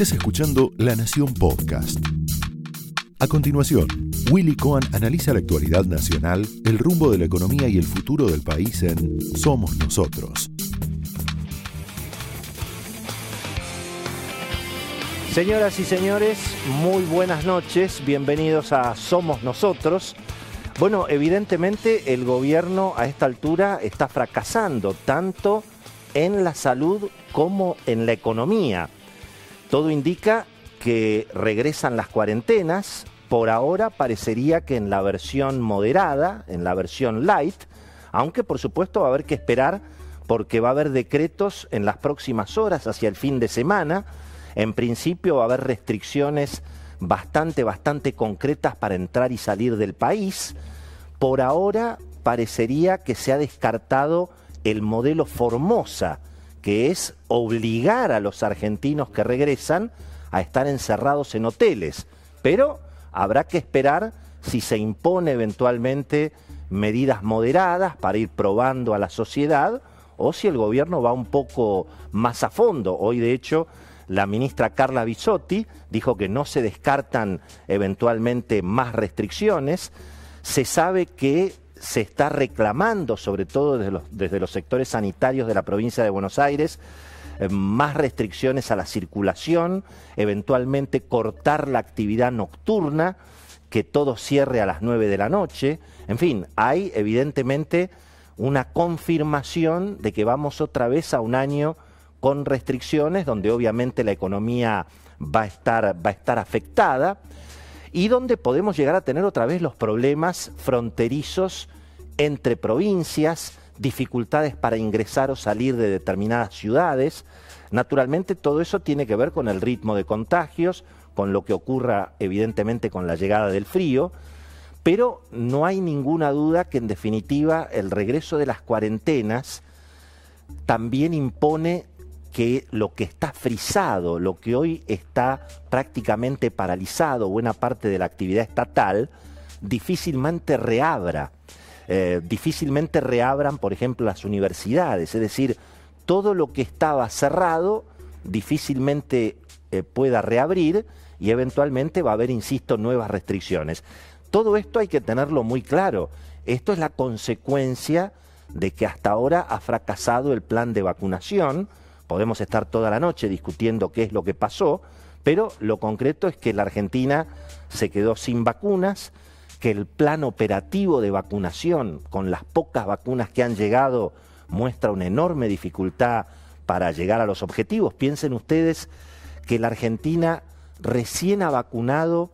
Estás escuchando La Nación Podcast. A continuación, Willy Cohen analiza la actualidad nacional, el rumbo de la economía y el futuro del país en Somos Nosotros. Señoras y señores, muy buenas noches, bienvenidos a Somos Nosotros. Bueno, evidentemente el gobierno a esta altura está fracasando tanto en la salud como en la economía. Todo indica que regresan las cuarentenas. Por ahora parecería que en la versión moderada, en la versión light, aunque por supuesto va a haber que esperar porque va a haber decretos en las próximas horas, hacia el fin de semana. En principio va a haber restricciones bastante, bastante concretas para entrar y salir del país. Por ahora parecería que se ha descartado el modelo Formosa, que es obligar a los argentinos que regresan a estar encerrados en hoteles. Pero habrá que esperar si se impone eventualmente medidas moderadas para ir probando a la sociedad o si el gobierno va un poco más a fondo. Hoy, de hecho, la ministra Carla Bisotti dijo que no se descartan eventualmente más restricciones. Se sabe que se está reclamando, sobre todo desde los, sectores sanitarios de la provincia de Buenos Aires, eh, más restricciones a la circulación, eventualmente cortar la actividad nocturna, que todo cierre a las 9 de la noche. En fin, hay evidentemente una confirmación de que vamos otra vez a un año con restricciones, donde obviamente la economía va a estar, va a estar afectada y donde podemos llegar a tener otra vez los problemas fronterizos entre provincias, dificultades para ingresar o salir de determinadas ciudades. Naturalmente todo eso tiene que ver con el ritmo de contagios, con lo que ocurra evidentemente con la llegada del frío, pero no hay ninguna duda que en definitiva el regreso de las cuarentenas también impone que lo que está frisado, lo que hoy está prácticamente paralizado, buena parte de la actividad estatal, difícilmente reabra. Eh, difícilmente reabran, por ejemplo, las universidades. Es decir, todo lo que estaba cerrado difícilmente eh, pueda reabrir y eventualmente va a haber, insisto, nuevas restricciones. Todo esto hay que tenerlo muy claro. Esto es la consecuencia de que hasta ahora ha fracasado el plan de vacunación. Podemos estar toda la noche discutiendo qué es lo que pasó, pero lo concreto es que la Argentina se quedó sin vacunas, que el plan operativo de vacunación, con las pocas vacunas que han llegado, muestra una enorme dificultad para llegar a los objetivos. Piensen ustedes que la Argentina recién ha vacunado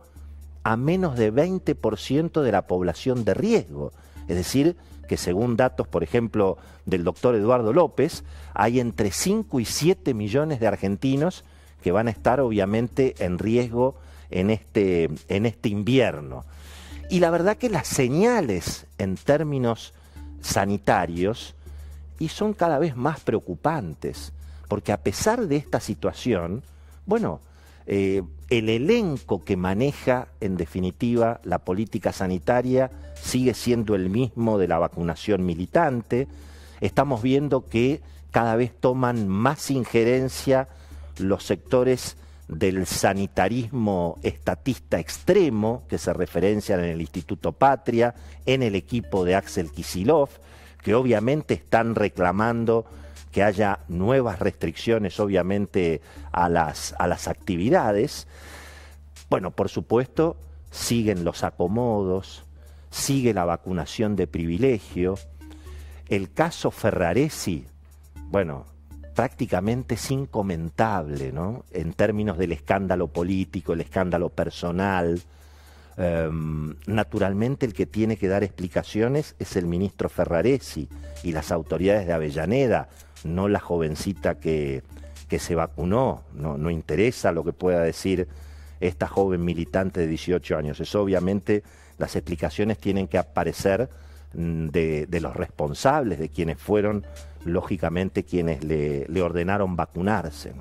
a menos de 20% de la población de riesgo. Es decir, que según datos, por ejemplo, del doctor Eduardo López, hay entre 5 y 7 millones de argentinos que van a estar obviamente en riesgo en este, en este invierno. Y la verdad que las señales en términos sanitarios y son cada vez más preocupantes, porque a pesar de esta situación, bueno, eh, el elenco que maneja en definitiva la política sanitaria sigue siendo el mismo de la vacunación militante. Estamos viendo que cada vez toman más injerencia los sectores del sanitarismo estatista extremo que se referencian en el Instituto Patria, en el equipo de Axel Kisilov, que obviamente están reclamando que haya nuevas restricciones, obviamente, a las, a las actividades. Bueno, por supuesto, siguen los acomodos, sigue la vacunación de privilegio. El caso Ferraresi, bueno, prácticamente es incomentable, ¿no? En términos del escándalo político, el escándalo personal. Em, naturalmente el que tiene que dar explicaciones es el ministro Ferraresi y las autoridades de Avellaneda, no la jovencita que, que se vacunó. No, no interesa lo que pueda decir esta joven militante de 18 años. Es obviamente las explicaciones tienen que aparecer mm, de, de los responsables, de quienes fueron lógicamente quienes le, ordenaron vacunarse.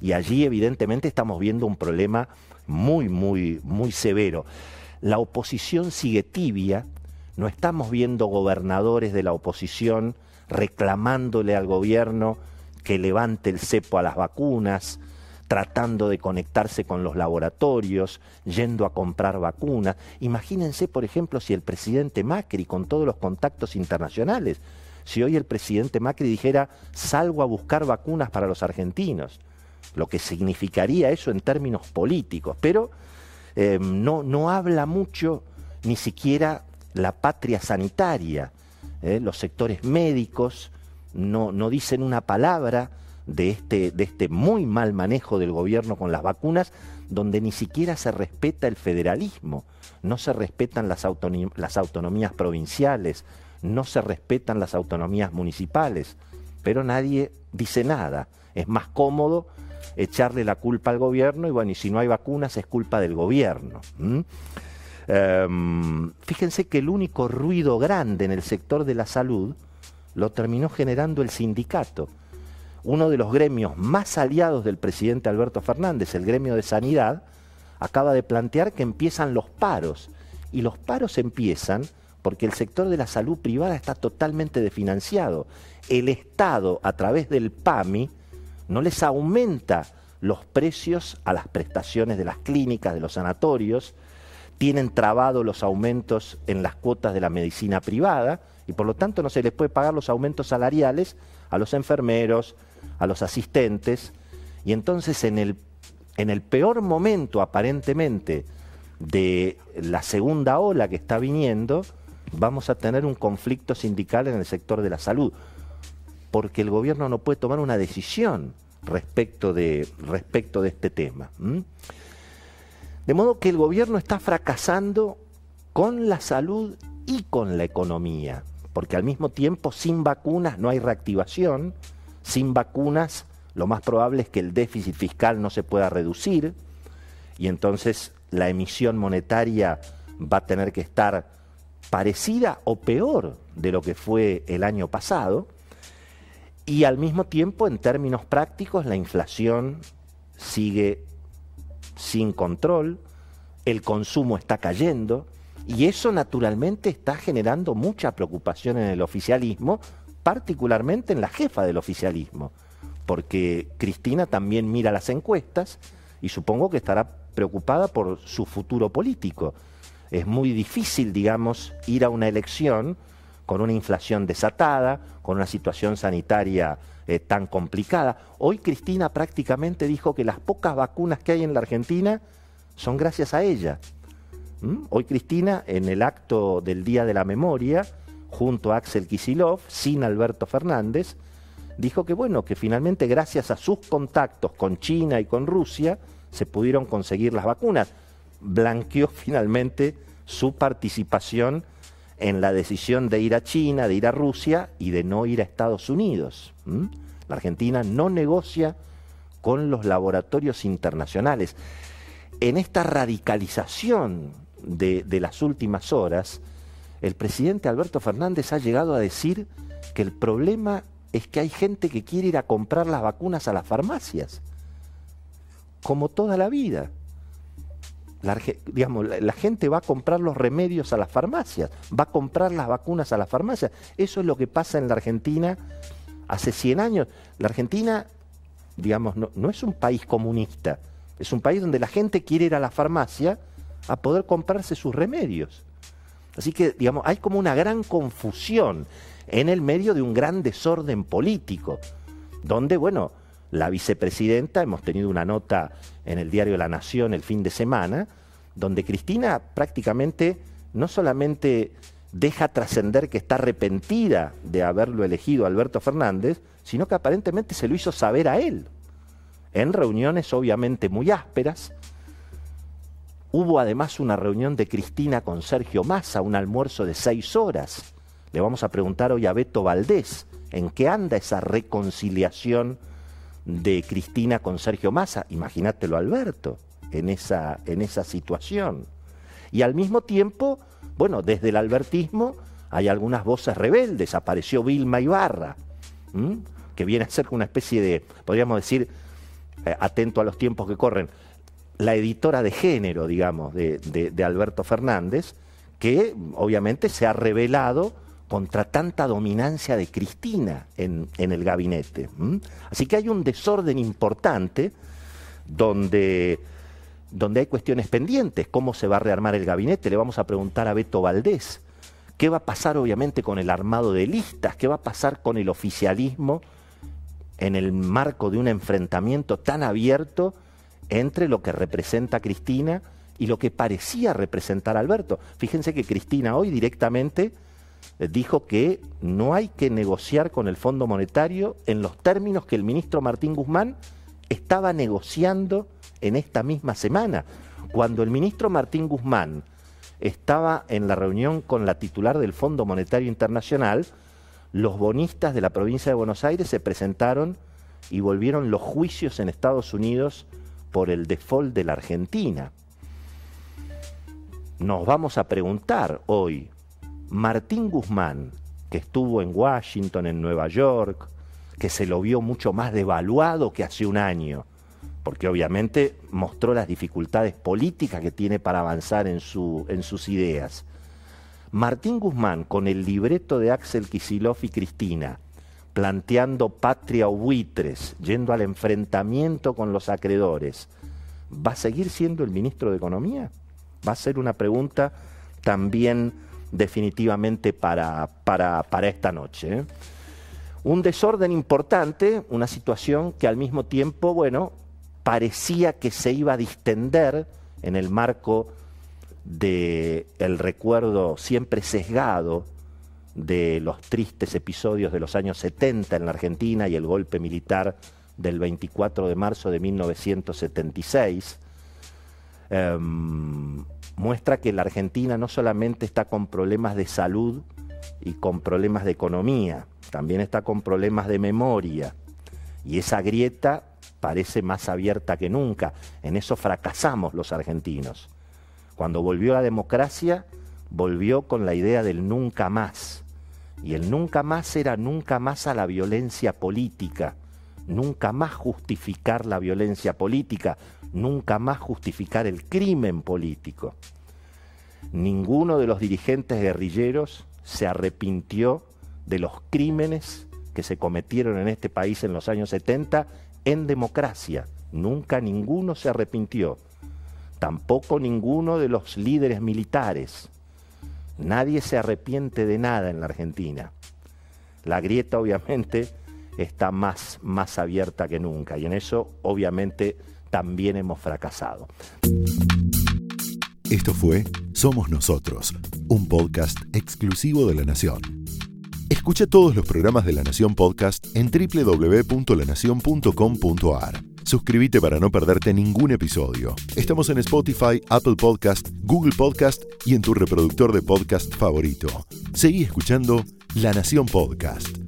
Y allí evidentemente estamos viendo un problema muy, muy, muy severo. La oposición sigue tibia, no estamos viendo gobernadores de la oposición reclamándole al gobierno que levante el cepo a las vacunas, tratando de conectarse con los laboratorios, yendo a comprar vacunas. Imagínense, por ejemplo, si el presidente Macri, con todos los contactos internacionales, si hoy el presidente Macri dijera, salgo a buscar vacunas para los argentinos, lo que significaría eso en términos políticos, pero eh, no, no habla mucho ni siquiera la patria sanitaria, eh, los sectores médicos no, no dicen una palabra de este, de este muy mal manejo del gobierno con las vacunas, donde ni siquiera se respeta el federalismo, no se respetan las, las autonomías provinciales, no se respetan las autonomías municipales, pero nadie dice nada. Es más cómodo echarle la culpa al gobierno y bueno, y si no hay vacunas es culpa del gobierno. Em, fíjense que el único ruido grande en el sector de la salud lo terminó generando el sindicato. Uno de los gremios más aliados del presidente Alberto Fernández, el gremio de sanidad, acaba de plantear que empiezan los paros. Y los paros empiezan porque el sector de la salud privada está totalmente desfinanciado. El Estado, a través del PAMI, no les aumenta los precios a las prestaciones de las clínicas, de los sanatorios, tienen trabado los aumentos en las cuotas de la medicina privada y por lo tanto no se les puede pagar los aumentos salariales a los enfermeros, a los asistentes, y entonces en el, en el peor momento aparentemente de la segunda ola que está viniendo, vamos a tener un conflicto sindical en el sector de la salud, porque el gobierno no puede tomar una decisión respecto de, respecto de este tema. De modo que el gobierno está fracasando con la salud y con la economía, porque al mismo tiempo sin vacunas no hay reactivación, sin vacunas lo más probable es que el déficit fiscal no se pueda reducir y entonces la emisión monetaria va a tener que estar parecida o peor de lo que fue el año pasado, y al mismo tiempo, en términos prácticos, la inflación sigue sin control, el consumo está cayendo, y eso naturalmente está generando mucha preocupación en el oficialismo, particularmente en la jefa del oficialismo, porque Cristina también mira las encuestas y supongo que estará preocupada por su futuro político. Es muy difícil, digamos, ir a una elección con una inflación desatada, con una situación sanitaria eh, tan complicada. Hoy Cristina prácticamente dijo que las pocas vacunas que hay en la Argentina son gracias a ella. ¿Mm? Hoy Cristina, en el acto del Día de la Memoria, junto a Axel Kisilov, sin Alberto Fernández, dijo que bueno, que finalmente gracias a sus contactos con China y con Rusia se pudieron conseguir las vacunas blanqueó finalmente su participación en la decisión de ir a China, de ir a Rusia y de no ir a Estados Unidos. La Argentina no negocia con los laboratorios internacionales. En esta radicalización de, las últimas horas, el presidente Alberto Fernández ha llegado a decir que el problema es que hay gente que quiere ir a comprar las vacunas a las farmacias, como toda la vida. La, digamos, la, gente va a comprar los remedios a las farmacias, va a comprar las vacunas a las farmacias. Eso es lo que pasa en la Argentina hace 100 años. La Argentina, digamos, no, no es un país comunista, es un país donde la gente quiere ir a la farmacia a poder comprarse sus remedios. Así que, digamos, hay como una gran confusión en el medio de un gran desorden político, donde, bueno, la vicepresidenta, hemos tenido una nota en el diario La Nación el fin de semana, donde Cristina prácticamente no solamente deja trascender que está arrepentida de haberlo elegido Alberto Fernández, sino que aparentemente se lo hizo saber a él, en reuniones obviamente muy ásperas. Hubo además una reunión de Cristina con Sergio Massa, un almuerzo de seis horas. Le vamos a preguntar hoy a Beto Valdés en qué anda esa reconciliación de Cristina con Sergio Massa, imagínatelo Alberto, en esa, en esa situación. Y al mismo tiempo, bueno, desde el albertismo hay algunas voces rebeldes, apareció Vilma Ibarra, que viene a ser una especie de, podríamos decir, eh, atento a los tiempos que corren, la editora de género, digamos, de, de Alberto Fernández, que obviamente se ha revelado contra tanta dominancia de Cristina en, el gabinete. Así que hay un desorden importante donde, donde hay cuestiones pendientes, cómo se va a rearmar el gabinete, le vamos a preguntar a Beto Valdés, qué va a pasar obviamente con el armado de listas, qué va a pasar con el oficialismo en el marco de un enfrentamiento tan abierto entre lo que representa Cristina y lo que parecía representar Alberto. Fíjense que Cristina hoy directamente dijo que no hay que negociar con el Fondo Monetario en los términos que el ministro Martín Guzmán estaba negociando en esta misma semana. Cuando el ministro Martín Guzmán estaba en la reunión con la titular del Fondo Monetario Internacional, los bonistas de la provincia de Buenos Aires se presentaron y volvieron los juicios en Estados Unidos por el default de la Argentina. Nos vamos a preguntar hoy, Martín Guzmán, que estuvo en Washington, en Nueva York, que se lo vio mucho más devaluado que hace un año, porque obviamente mostró las dificultades políticas que tiene para avanzar en, su, en sus ideas. Martín Guzmán, con el libreto de Axel Kisilov y Cristina, planteando patria o buitres, yendo al enfrentamiento con los acreedores, ¿va a seguir siendo el ministro de Economía? Va a ser una pregunta también definitivamente para, para, esta noche. ¿eh? Un desorden importante, una situación que al mismo tiempo, bueno, parecía que se iba a distender en el marco del el recuerdo siempre sesgado de los tristes episodios de los años 70 en la Argentina y el golpe militar del 24 de marzo de 1976, em, muestra que la Argentina no solamente está con problemas de salud y con problemas de economía, también está con problemas de memoria. Y esa grieta parece más abierta que nunca. En eso fracasamos los argentinos. Cuando volvió la democracia, volvió con la idea del nunca más. Y el nunca más era nunca más a la violencia política, nunca más justificar la violencia política, nunca más justificar el crimen político. Ninguno de los dirigentes guerrilleros se arrepintió de los crímenes que se cometieron en este país en los años 70 en democracia. Nunca ninguno se arrepintió. Tampoco ninguno de los líderes militares. Nadie se arrepiente de nada en la Argentina. La grieta obviamente está más, más abierta que nunca y en eso obviamente también hemos fracasado. Esto fue Somos Nosotros, un podcast exclusivo de La Nación. Escucha todos los programas de La Nación Podcast en www.lanacion.com.ar. Suscríbete para no perderte ningún episodio. Estamos en Spotify, Apple Podcast, Google Podcast y en tu reproductor de podcast favorito. Seguí escuchando La Nación Podcast.